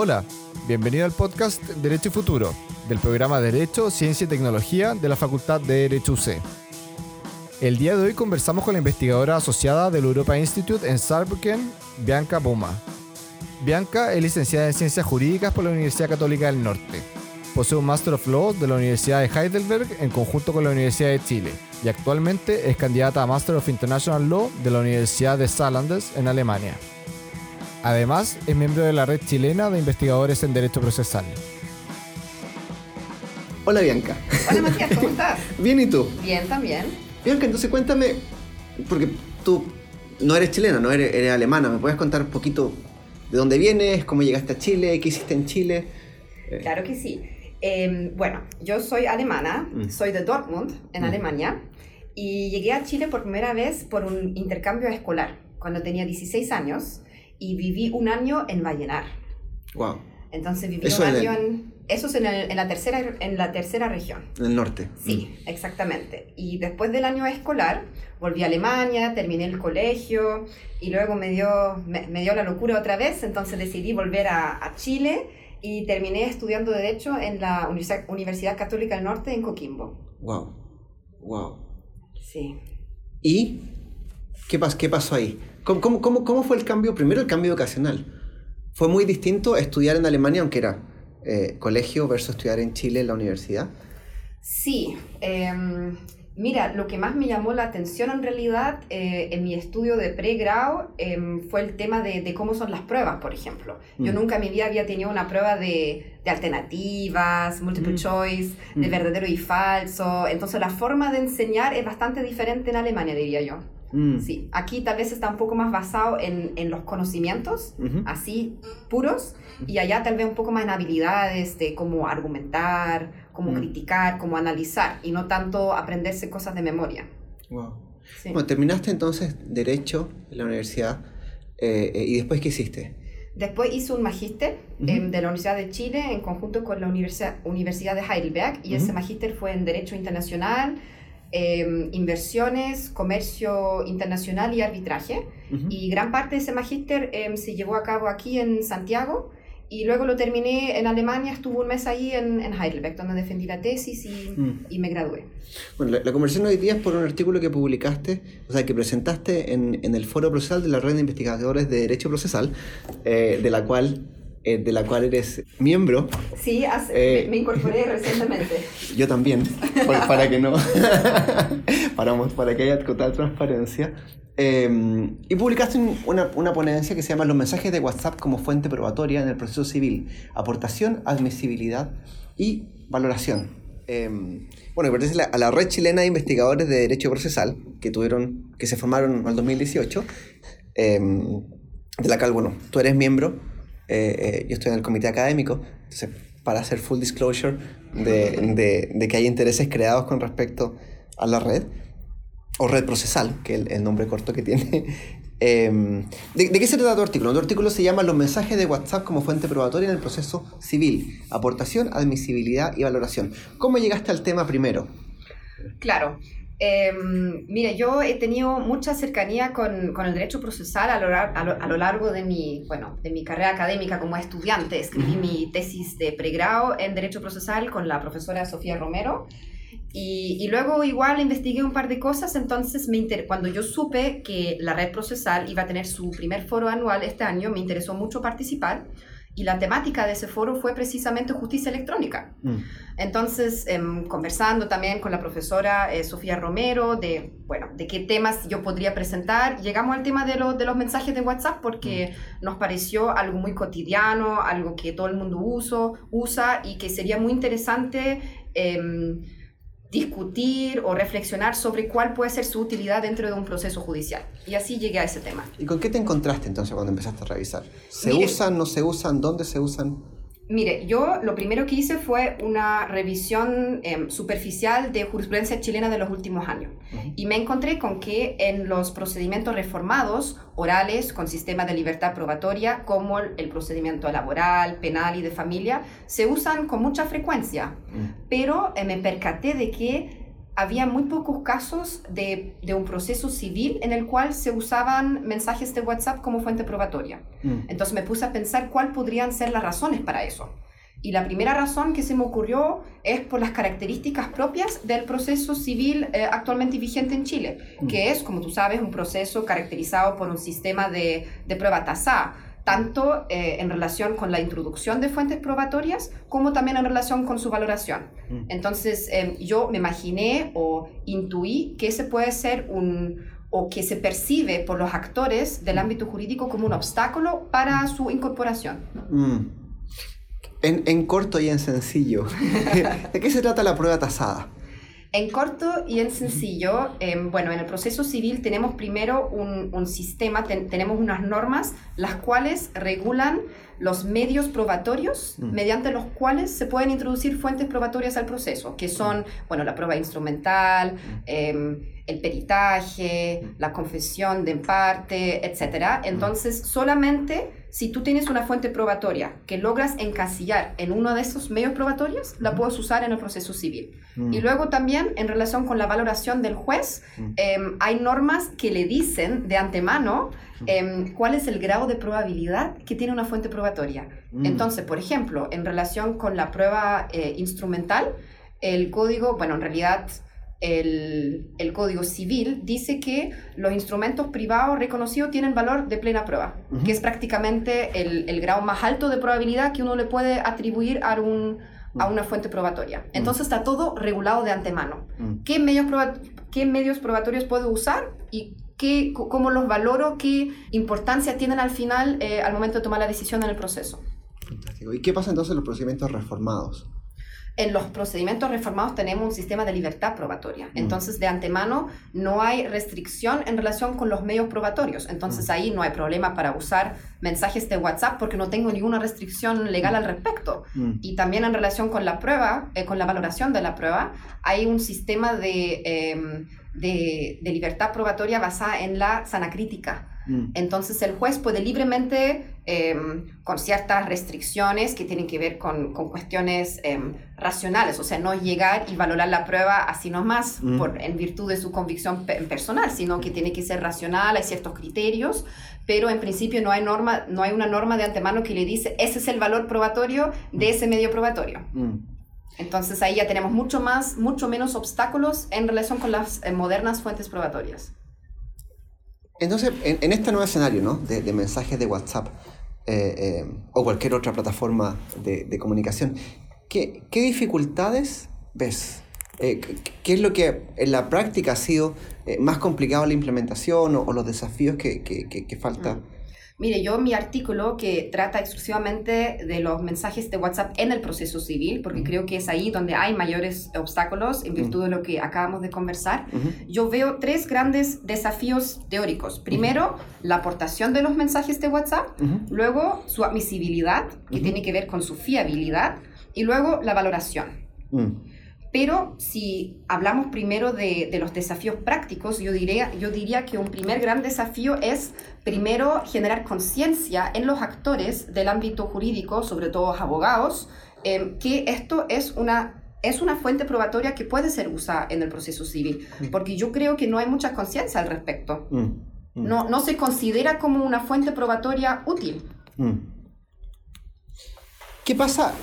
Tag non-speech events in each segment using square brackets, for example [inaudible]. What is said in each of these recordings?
Hola, bienvenido al podcast Derecho y Futuro, del programa Derecho, Ciencia y Tecnología de la Facultad de Derecho UC. El día de hoy conversamos con la investigadora asociada del Europa Institute en Saarbrücken, Bianca Boma. Bianca es licenciada en Ciencias Jurídicas por la Universidad Católica del Norte. Posee un Master of Law de la Universidad de Heidelberg en conjunto con la Universidad de Chile y actualmente es candidata a Master of International Law de la Universidad de Saarlandes en Alemania. Además, es miembro de la red chilena de investigadores en derecho procesal. Hola Bianca. Hola Matías, ¿cómo [laughs] estás? Bien, ¿y tú? Bien, también. Bianca, entonces cuéntame, porque tú no eres chilena, no eres, eres alemana, ¿me puedes contar un poquito de dónde vienes, cómo llegaste a Chile, qué hiciste en Chile? Claro que sí. Eh, bueno, yo soy alemana, Mm. soy de Dortmund, en Mm. Alemania, y llegué a Chile por primera vez por un intercambio escolar, cuando tenía 16 años, y viví un año en Vallenar. Wow, Entonces viví Eso un el- año en... Eso es en, el- en la tercera, en la tercera región. en el norte. Sí, exactamente. Y después del año escolar, volví a Alemania, terminé el colegio y luego me dio, me, me dio la locura otra vez, entonces decidí volver a, a Chile y terminé estudiando Derecho en la Universidad, Universidad Católica del Norte en Coquimbo. Wow, wow. Sí. ¿Y qué, pas- qué pasó ahí? ¿Cómo, cómo, cómo, cómo fue el cambio? Primero el cambio ocasional. Fue muy distinto estudiar en Alemania, aunque era eh, colegio, versus estudiar en Chile en la universidad. Sí, em, mira, lo que más me llamó la atención en realidad eh, en mi estudio de pregrado em, fue el tema de, de cómo son las pruebas, por ejemplo. Yo Mm. nunca en mi vida había tenido una prueba de, de alternativas, multiple Mm. choice, de Mm. verdadero y falso. Entonces la forma de enseñar es bastante diferente en Alemania, diría yo. Mm. Sí, aquí tal vez está un poco más basado en, en los conocimientos, así puros, y allá tal vez un poco más en habilidades de cómo argumentar, cómo Mm. criticar, cómo analizar, y no tanto aprenderse cosas de memoria. Wow. Sí. Bueno, terminaste entonces Derecho en la universidad eh, eh, y después ¿qué hiciste? Después hice un magíster em, de la Universidad de Chile en conjunto con la Universidad, Universidad de Heidelberg, y ese magíster fue en Derecho Internacional, em, Inversiones, Comercio Internacional y Arbitraje. Ujú. Y gran parte de ese magíster em, se llevó a cabo aquí en Santiago y luego lo terminé en Alemania, estuve un mes ahí en, en Heidelberg, donde defendí la tesis y, Mm. y me gradué. Bueno, la, la conversación hoy día es por un artículo que publicaste, o sea, que presentaste en, en el foro procesal de la red de investigadores de Derecho Procesal, eh, de la cual eh, de la cual eres miembro, Sí, hace- Eh. me, me incorporé [laughs] recientemente. yo también, por- [laughs] para que no, [laughs] para, para que haya total transparencia. Eh, y publicaste un- una, una ponencia que se llama Los mensajes de WhatsApp como fuente probatoria en el proceso civil, aportación, admisibilidad y valoración. Eh, bueno, pertenece a la, a la red chilena de investigadores de derecho procesal que tuvieron, que se formaron en el 2018, eh, de la cual, bueno, tú eres miembro, eh, eh, yo estoy en el comité académico, entonces, para hacer full disclosure de, que hay intereses creados con respecto a la red, o red procesal, que es el, nombre corto que tiene. [laughs] ¿de, de qué se trata tu artículo? Tu artículo se llama Los mensajes de WhatsApp como fuente probatoria en el proceso civil, aportación, admisibilidad y valoración. ¿Cómo llegaste al tema primero? Claro. Em, mire, yo he tenido mucha cercanía con, con el derecho procesal a lo, a, lo, a lo largo de mi, bueno, de mi carrera académica como estudiante. Escribí mi tesis de pregrado en derecho procesal con la profesora Sofía Romero. Y, y luego igual investigué un par de cosas, entonces me inter- cuando yo supe que la red procesal iba a tener su primer foro anual este año, me interesó mucho participar. Y la temática de ese foro fue precisamente justicia electrónica. Mm, Entonces, em, conversando también con la profesora eh, Sofía Romero de, bueno, de qué temas yo podría presentar, llegamos al tema de, lo- de los mensajes de WhatsApp porque nos pareció algo muy cotidiano, algo que todo el mundo uso, usa y que sería muy interesante em, discutir o reflexionar sobre cuál puede ser su utilidad dentro de un proceso judicial. Y así llegué a ese tema. ¿Y con qué te encontraste entonces cuando empezaste a revisar? ¿Se usan, no se usan? ¿Dónde se usan? Mire, yo lo primero que hice fue una revisión em, superficial de jurisprudencia chilena de los últimos años. Ujú. Y me encontré con que en los procedimientos reformados, orales, con sistema de libertad probatoria, como el el procedimiento laboral, penal y de familia, se usan con mucha frecuencia. Mm, Pero eh, me percaté de que había muy pocos casos de, de, un proceso civil en el cual se usaban mensajes de WhatsApp como fuente probatoria. Mm. Entonces me puse a pensar cuáles podrían ser las razones para eso. Y la primera razón que se me ocurrió es por las características propias del proceso civil eh, actualmente vigente en Chile, mm. que es, como tú sabes, un proceso caracterizado por un sistema de, de prueba tasada, tanto eh, en relación con la introducción de fuentes probatorias como también en relación con su valoración. Mm. Entonces, em, yo me imaginé o intuí que ese puede ser un o que se percibe por los actores del ámbito jurídico como un obstáculo para su incorporación. Mm. En, corto y en sencillo, [laughs] ¿de qué se trata la prueba tasada? En corto y en sencillo, em, bueno, en el proceso civil tenemos primero un, sistema, tenemos unas normas, las cuales regulan los medios probatorios mm. mediante los cuales se pueden introducir fuentes probatorias al proceso, que son, bueno, la prueba instrumental, mm. El peritaje, la confesión de parte, etc. Entonces, solamente si tú tienes una fuente probatoria que logras encasillar en uno de esos medios probatorios, la puedes usar en el proceso civil. Mm. Y luego también, en relación con la valoración del juez, mm. em, hay normas que le dicen de antemano mm. em, cuál es el grado de probabilidad que tiene una fuente probatoria. Entonces, por ejemplo, en relación con la prueba eh, instrumental, el código, bueno, en realidad el, el, Código Civil dice que los instrumentos privados reconocidos tienen valor de plena prueba, que es prácticamente el, el, grado más alto de probabilidad que uno le puede atribuir a, un, a una fuente probatoria. Entonces está todo regulado de antemano. ¿Qué, medios ¿Qué medios probatorios puedo usar y qué, cómo los valoro? ¿Qué importancia tienen al final eh, al momento de tomar la decisión en el proceso? Fantástico. ¿Y qué pasa entonces en los procedimientos reformados? En los procedimientos reformados tenemos un sistema de libertad probatoria. Mm. Entonces, de antemano, no hay restricción en relación con los medios probatorios. Entonces, mm. ahí no hay problema para usar mensajes de WhatsApp porque no tengo ninguna restricción legal al respecto. Mm. Y también en relación con la prueba, eh, con la valoración de la prueba, hay un sistema de, em, de, de libertad probatoria basada en la sana crítica. Mm. Entonces el juez puede libremente, em, con ciertas restricciones que tienen que ver con, con cuestiones em, racionales, o sea, no llegar y valorar la prueba así nomás mm. por, en virtud de su convicción personal, sino que tiene que ser racional, hay ciertos criterios, pero en principio no hay, norma, no hay una norma de antemano que le dice, ese es el valor probatorio de mm. ese medio probatorio. Entonces ahí ya tenemos mucho más, mucho menos obstáculos en relación con las eh, modernas fuentes probatorias. Entonces, en, este nuevo escenario ¿no? de, mensajes de WhatsApp eh, eh, o cualquier otra plataforma de, comunicación, ¿qué, dificultades ves? Eh, ¿Qué es lo que en la práctica ha sido más complicado la implementación o, los desafíos que, que, falta? Mm. Mire, yo mi artículo que trata exclusivamente de los mensajes de WhatsApp en el proceso civil, porque creo que es ahí donde hay mayores obstáculos en virtud de lo que acabamos de conversar, yo veo tres grandes desafíos teóricos. Primero, la aportación de los mensajes de WhatsApp, luego su admisibilidad, que tiene que ver con su fiabilidad, y luego la valoración. Pero si hablamos primero de, los desafíos prácticos, yo diría, yo diría que un primer gran desafío es primero generar conciencia en los actores del ámbito jurídico, sobre todo abogados, em, que esto es una, es una fuente probatoria que puede ser usada en el proceso civil, mm. porque yo creo que no hay mucha conciencia al respecto. Mm, mm. No, no se considera como una fuente probatoria útil. ¿Qué pasa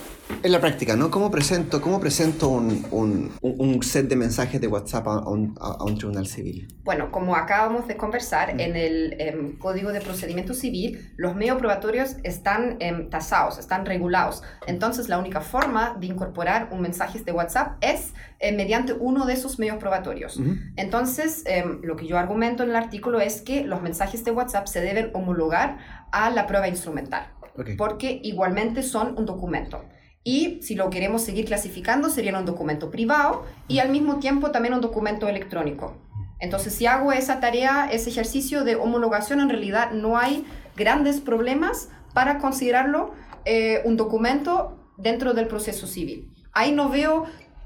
en la práctica, ¿no? ¿Cómo presento, cómo presento un, un, un set de mensajes de WhatsApp a un, a un, tribunal civil? Bueno, como acabamos de conversar, mm. en el em, Código de Procedimiento Civil, los medios probatorios están em, tasados, están regulados. Entonces, la única forma de incorporar un mensaje de WhatsApp es eh, mediante uno de esos medios probatorios. Entonces, em, lo que yo argumento en el artículo es que los mensajes de WhatsApp se deben homologar a la prueba instrumental. Porque igualmente son un documento. Y si lo queremos seguir clasificando, sería un documento privado y al mismo tiempo también un documento electrónico. Entonces, si hago esa tarea, ese ejercicio de homologación, en realidad no hay grandes problemas para considerarlo eh, un documento dentro del proceso civil. Ahí no veo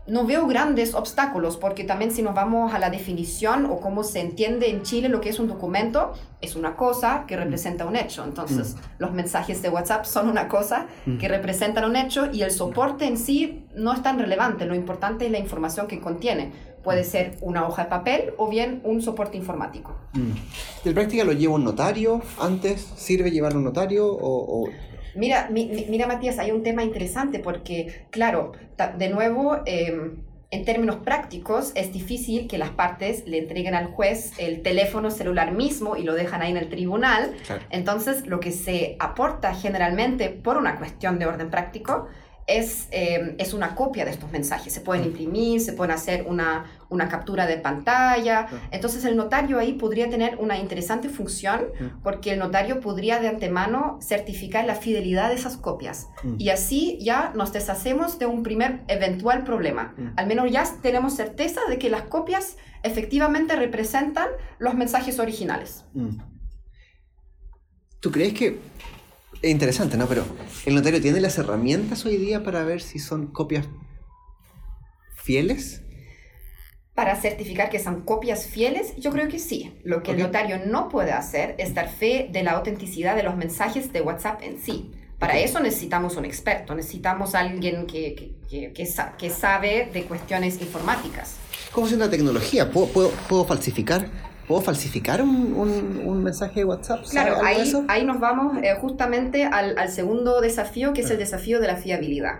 no veo grandes obstáculos, porque también si nos vamos a la definición o cómo se entiende en Chile lo que es un documento, es una cosa que representa un hecho. Entonces, mm. los mensajes de WhatsApp son una cosa mm. que representan un hecho y el soporte en sí no es tan relevante. Lo importante es la información que contiene. puede ser una hoja de papel o bien un soporte informático. Mm. ¿De práctica lo lleva un notario antes? ¿Sirve llevar un notario o...? Mira, mira, Matías, hay un tema interesante porque, claro, de nuevo, em, en términos prácticos, es difícil que las partes le entreguen al juez el teléfono celular mismo y lo dejan ahí en el tribunal. Entonces, lo que se aporta generalmente por una cuestión de orden práctico es, eh, es una copia de estos mensajes. Se pueden imprimir, se pueden hacer una, una captura de pantalla. Entonces el notario ahí podría tener una interesante función porque el notario podría de antemano certificar la fidelidad de esas copias. Y así ya nos deshacemos de un primer eventual problema. Al menos ya tenemos certeza de que las copias efectivamente representan los mensajes originales. ¿Tú crees que es interesante, ¿no? Pero el notario tiene las herramientas hoy día para ver si son copias fieles. Para certificar que son copias fieles, yo creo que sí. Lo que el notario no puede hacer es dar fe de la autenticidad de los mensajes de WhatsApp en sí. Para eso necesitamos un experto, necesitamos alguien que, que, que, sabe de cuestiones informáticas. ¿Cómo es la tecnología? ¿Puedo, puedo, puedo falsificar ¿Puedo falsificar un, un, mensaje de WhatsApp? Claro, ahí, ahí nos vamos eh, justamente al, al, segundo desafío, que es el ah. desafío de la fiabilidad.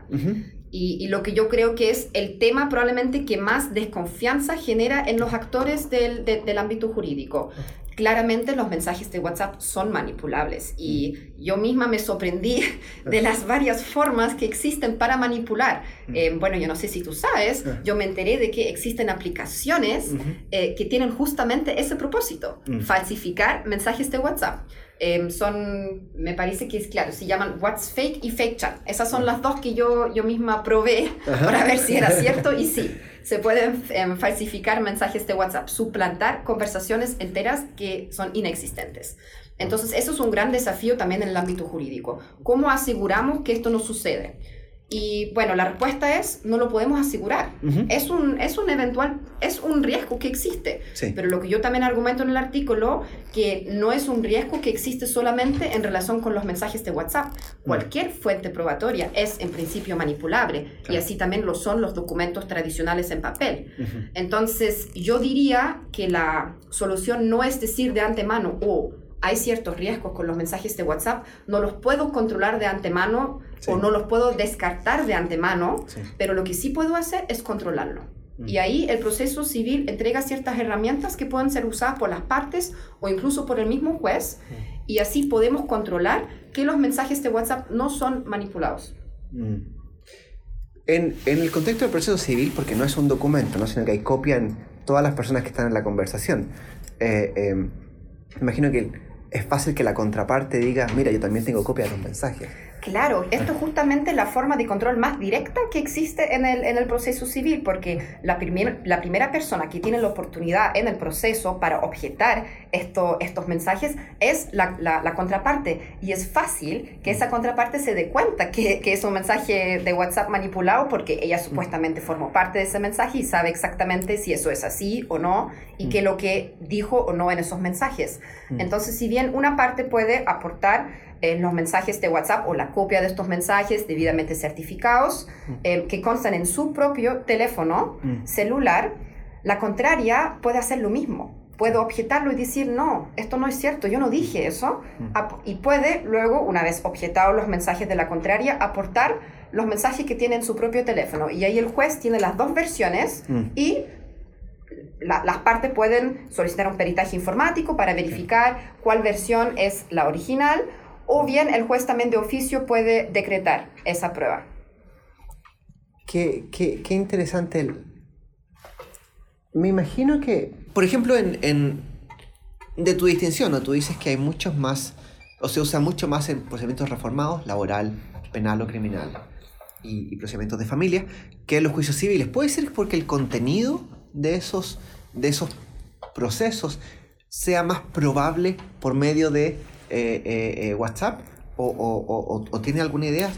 y, y, lo que yo creo que es el tema probablemente que más desconfianza genera en los actores del, del ámbito jurídico claramente los mensajes de WhatsApp son manipulables y mm. yo misma me sorprendí de las varias formas que existen para manipular. Mm. Eh, bueno, yo no sé si tú sabes, ah. yo me enteré de que existen aplicaciones eh, que tienen justamente ese propósito, mm. falsificar mensajes de WhatsApp. Em, son, me parece que es claro, se llaman What's Fake y Fake Chat. Esas son las dos que yo, yo misma probé para ver si era cierto y [laughs] sí se pueden em, falsificar mensajes de WhatsApp, suplantar conversaciones enteras que son inexistentes. Entonces, eso es un gran desafío también en el ámbito jurídico. ¿Cómo aseguramos que esto no sucede? Y bueno, la respuesta es, no lo podemos asegurar. es, un, es un eventual, es un riesgo que existe. Pero lo que yo también argumento en el artículo, que no es un riesgo que existe solamente en relación con los mensajes de WhatsApp. Cualquier fuente probatoria es en principio manipulable y así también lo son los documentos tradicionales en papel. Entonces, yo diría que la solución no es decir de antemano, o oh, hay ciertos riesgos con los mensajes de WhatsApp, no los puedo controlar de antemano o no los puedo descartar de antemano, pero lo que sí puedo hacer es controlarlo. Mm. Y ahí el proceso civil entrega ciertas herramientas que pueden ser usadas por las partes o incluso por el mismo juez mm. y así podemos controlar que los mensajes de WhatsApp no son manipulados. Mm. En, en, el contexto del proceso civil, porque no es un documento, ¿no? sino que hay copia en todas las personas que están en la conversación, eh, eh, imagino que es fácil que la contraparte diga, mira, yo también tengo copia de los mensajes. Claro, esto es justamente la forma de control más directa que existe en el, en el proceso civil, porque la, la primera persona que tiene la oportunidad en el proceso para objetar esto, estos mensajes es la, la, contraparte. Y es fácil que esa contraparte se dé cuenta que, que, es un mensaje de WhatsApp manipulado porque ella supuestamente formó parte de ese mensaje y sabe exactamente si eso es así o no y qué es lo que dijo o no en esos mensajes. Mm. Entonces, si bien una parte puede aportar en los mensajes de WhatsApp o la copia de estos mensajes debidamente certificados mm. eh, que constan en su propio teléfono mm. celular, la contraria puede hacer lo mismo. Puedo objetarlo y decir, no, esto no es cierto, yo no dije eso. Mm. Y puede luego, una vez objetados los mensajes de la contraria, aportar los mensajes que tiene en su propio teléfono. Y ahí el juez tiene las dos versiones y las partes pueden solicitar un peritaje informático para verificar cuál versión es la original o bien el juez también de oficio puede decretar esa prueba. Qué, qué, qué interesante. Me imagino que, por ejemplo, en, en, de tu distinción, ¿no? tú dices que hay muchos más, o se usa mucho más en procedimientos reformados, laboral, penal o criminal, y, y procedimientos de familia, que en los juicios civiles. ¿Puede ser porque el contenido de esos, de esos procesos sea más probable por medio de eh, eh, eh, WhatsApp o, tiene alguna idea?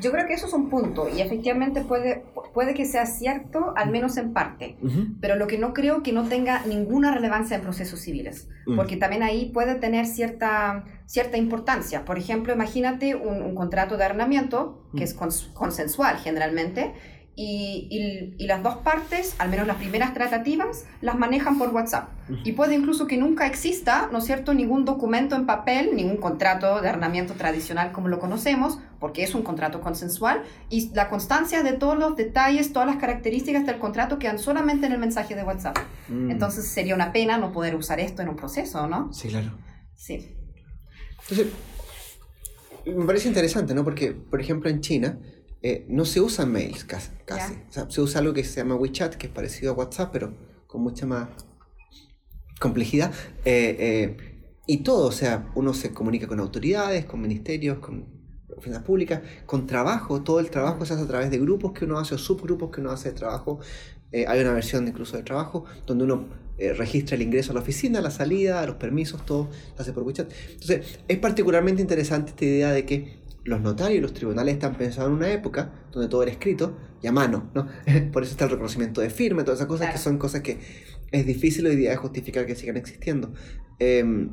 Yo creo que eso es un punto y efectivamente puede, puede que sea cierto, al menos en parte, pero lo que no creo que no tenga ninguna relevancia en procesos civiles, porque también ahí puede tener cierta, cierta importancia. Por ejemplo, imagínate un, contrato de arrendamiento que es consensual generalmente y, y, las dos partes, al menos las primeras tratativas, las manejan por WhatsApp. Y puede incluso que nunca exista, ¿no es cierto?, ningún documento en papel, ningún contrato de arrendamiento tradicional como lo conocemos, porque es un contrato consensual, y la constancia de todos los detalles, todas las características del contrato quedan solamente en el mensaje de WhatsApp. Mm. Entonces sería una pena no poder usar esto en un proceso, ¿no? Sí, claro. Sí. Entonces, me parece interesante, ¿no? Porque, por ejemplo, en China, eh, no se usan mails casi. se usa algo que se llama WeChat, que es parecido a WhatsApp, pero con mucha más complejidad. Eh, eh, y todo, o sea, uno se comunica con autoridades, con ministerios, con oficinas públicas, con trabajo. Todo el trabajo se hace a través de grupos que uno hace o subgrupos que uno hace de trabajo. hay una versión incluso de trabajo donde uno registra el ingreso a la oficina, la salida, los permisos, todo se hace por WeChat. Entonces, es particularmente interesante esta idea de que los notarios y los tribunales están pensados en una época donde todo era escrito y a mano, ¿no? [laughs] Por eso está el reconocimiento de firma, todas esas cosas que son cosas que es difícil hoy día de justificar que sigan existiendo. Em,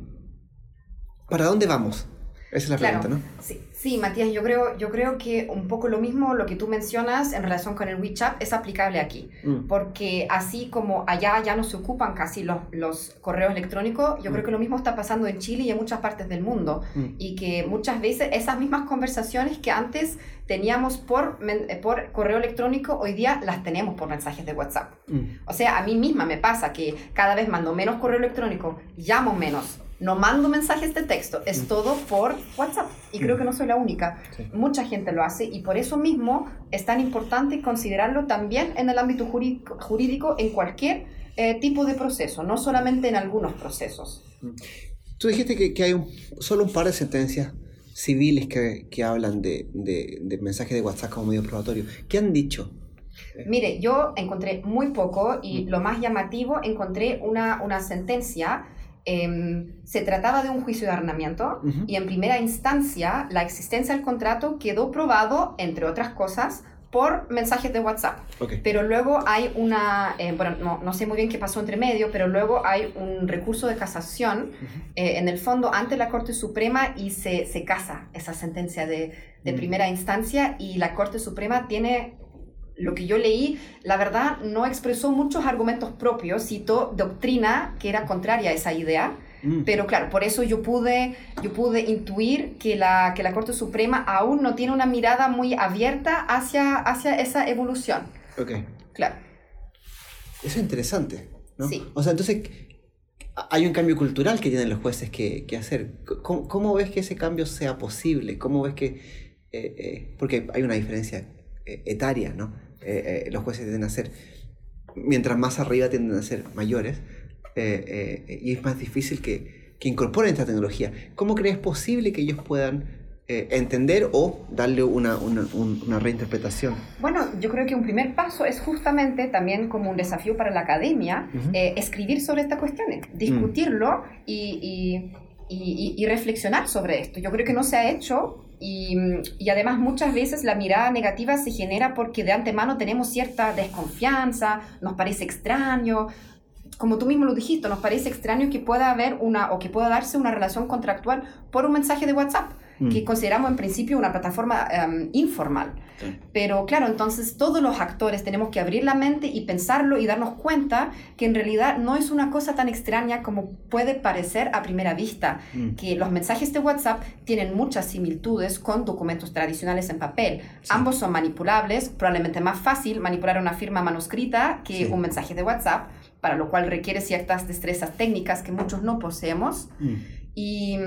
¿Para dónde vamos? Esa es la pregunta, ¿no? Sí, sí, Matías, yo creo, yo creo que un poco lo mismo, lo que tú mencionas en relación con el WeChat, es aplicable aquí. Mm. Porque así como allá ya no se ocupan casi los, los correos electrónicos, yo creo mm. que lo mismo está pasando en Chile y en muchas partes del mundo. Mm. Y que muchas veces esas mismas conversaciones que antes teníamos por, por correo electrónico, hoy día las tenemos por mensajes de WhatsApp. O sea, a mí misma me pasa que cada vez mando menos correo electrónico, llamo menos no mando mensajes de texto, es mm. todo por WhatsApp. Y creo que no soy la única. Mucha gente lo hace y por eso mismo es tan importante considerarlo también en el ámbito jurídico, en cualquier eh, tipo de proceso, no solamente en algunos procesos. Mm. Tú dijiste que, hay solo un par de sentencias civiles que, hablan de, de, mensajes de WhatsApp como medio probatorio. ¿Qué han dicho? Mire, yo encontré muy poco y mm. lo más llamativo, encontré una, una sentencia Em, se trataba de un juicio de arrendamiento y en primera instancia la existencia del contrato quedó probado, entre otras cosas, por mensajes de WhatsApp. Pero luego hay una, eh, bueno, no, no, sé muy bien qué pasó entre medio, pero luego hay un recurso de casación eh, en el fondo ante la Corte Suprema y se, se casa esa sentencia de, de primera instancia y la Corte Suprema tiene lo que yo leí, la verdad, no expresó muchos argumentos propios, citó doctrina que era contraria a esa idea. Mm. Pero claro, por eso yo pude, yo pude intuir que la, que la Corte Suprema aún no tiene una mirada muy abierta hacia, hacia esa evolución. Ok. Claro. Eso es interesante, ¿no? Sí. O sea, entonces hay un cambio cultural que tienen los jueces que, que hacer. ¿Cómo, ves que ese cambio sea posible? ¿Cómo ves que... Eh, eh, porque hay una diferencia eh, etaria, ¿no? Eh, eh, los jueces tienden a ser, mientras más arriba tienden a ser mayores, eh, y es más difícil que, que, incorporen esta tecnología. ¿Cómo crees posible que ellos puedan entender o darle una, una, una, reinterpretación? Bueno, yo creo que un primer paso es justamente también como un desafío para la academia, escribir sobre estas cuestiones, discutirlo y, y, y, reflexionar sobre esto. Yo creo que no se ha hecho y, además muchas veces la mirada negativa se genera porque de antemano tenemos cierta desconfianza, nos parece extraño, como tú mismo lo dijiste, nos parece extraño que pueda haber una o que pueda darse una relación contractual por un mensaje de WhatsApp que mm. consideramos en principio una plataforma em, informal. Pero claro, entonces todos los actores tenemos que abrir la mente y pensarlo y darnos cuenta que en realidad no es una cosa tan extraña como puede parecer a primera vista, mm. que los mensajes de WhatsApp tienen muchas similitudes con documentos tradicionales en papel. Ambos son manipulables, probablemente más fácil manipular una firma manuscrita que un mensaje de WhatsApp, para lo cual requiere ciertas destrezas técnicas que muchos no poseemos. Mm. Y,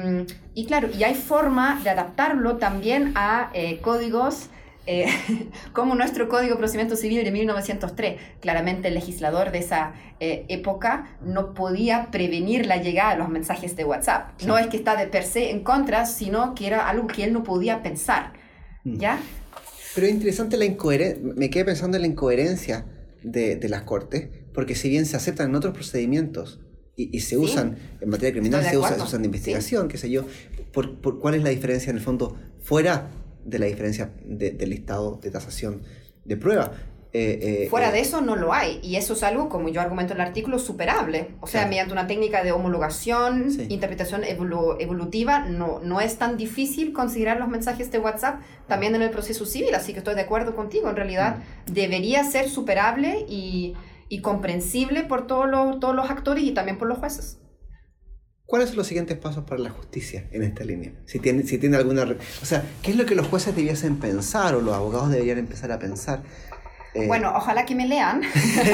y, claro, y hay forma de adaptarlo también a eh, códigos eh, [laughs] como nuestro Código de Procedimiento Civil de 1903. Claramente el legislador de esa eh, época no podía prevenir la llegada de los mensajes de WhatsApp. No es que está de per se en contra, sino que era algo que él no podía pensar. Mm. ¿Ya? Pero es interesante la incoherencia, me quedé pensando en la incoherencia de, de las cortes, porque si bien se aceptan en otros procedimientos, y, se usan en materia criminal, se, usan de investigación, qué sé yo. Por, por, ¿Cuál es la diferencia en el fondo fuera de la diferencia del estado de tasación de prueba? Eh, eh, Fuera de eso no lo hay. Y eso es algo, como yo argumento en el artículo, superable. O sea, mediante una técnica de homologación, interpretación evolutiva, no, no es tan difícil considerar los mensajes de WhatsApp también en el proceso civil. Así que estoy de acuerdo contigo. En realidad mm. debería ser superable y, y comprensible por todos los, todos los actores y también por los jueces. ¿Cuáles son los siguientes pasos para la justicia en esta línea? Si tiene, si tiene alguna... O sea, ¿qué es lo que los jueces debiesen pensar o los abogados deberían empezar a pensar? Eh, bueno, ojalá que me lean.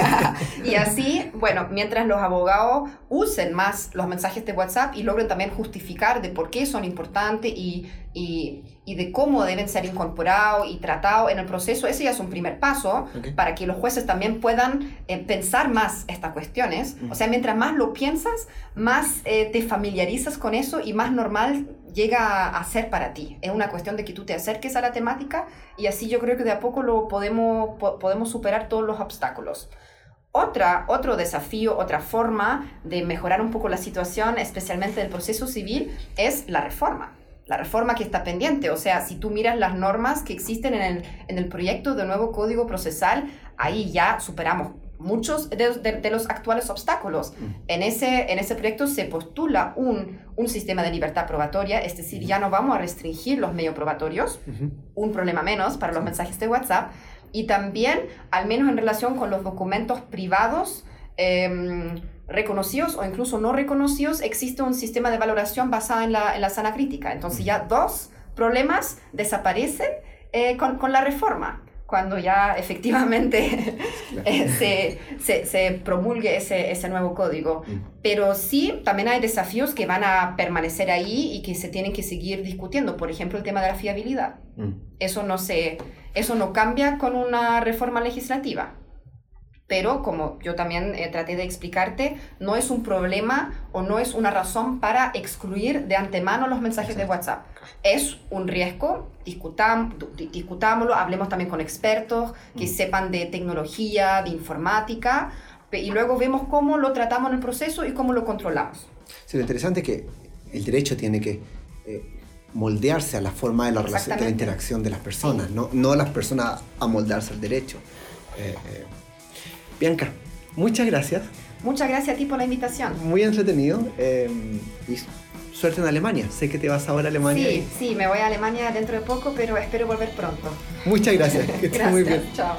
[laughs] y así, bueno, mientras los abogados usen más los mensajes de WhatsApp y logren también justificar de por qué son importantes y y, y, de cómo deben ser incorporados y tratados en el proceso, ese ya es un primer paso para que los jueces también puedan eh, pensar más estas cuestiones. O sea, mientras más lo piensas, más eh, te familiarizas con eso y más normal llega a ser para ti. Es una cuestión de que tú te acerques a la temática y así yo creo que de a poco lo podemos, podemos superar todos los obstáculos. Otra, otro desafío, otra forma de mejorar un poco la situación, especialmente del proceso civil, es la reforma la reforma que está pendiente. O sea, si tú miras las normas que existen en el, en el proyecto de nuevo código procesal, ahí ya superamos muchos de, los actuales obstáculos. Mm. En ese, en ese proyecto se postula un, un, sistema de libertad probatoria, es decir, ya no vamos a restringir los medios probatorios, un problema menos para los mensajes de WhatsApp, y también, al menos en relación con los documentos privados, eh, reconocidos o incluso no reconocidos, existe un sistema de valoración basado en la, en la sana crítica. Entonces ya dos problemas desaparecen eh, con, con, la reforma, cuando ya [laughs] efectivamente eh, se, se, se, promulgue ese, ese nuevo código. Pero sí, también hay desafíos que van a permanecer ahí y que se tienen que seguir discutiendo. Por ejemplo, el tema de la fiabilidad. Eso, no se, eso no cambia con una reforma legislativa pero como yo también eh, traté de explicarte, no es un problema o no es una razón para excluir de antemano los mensajes de WhatsApp. Es un riesgo, discutam, discutámoslo, hablemos también con expertos que mm. sepan de tecnología, de informática, y luego vemos cómo lo tratamos en el proceso y cómo lo controlamos. Sí, lo interesante es que el derecho tiene que eh, moldearse a la forma de la, relación, de la interacción de las personas, no, no las personas a moldearse al derecho. Eh, Bianca, muchas gracias. Muchas gracias a ti por la invitación. Muy entretenido. Eh, y suerte en Alemania. Sé que te vas ahora a Alemania. Sí, sí, me voy a Alemania dentro de poco, pero espero volver pronto. Muchas gracias. Que estés muy bien. Chao.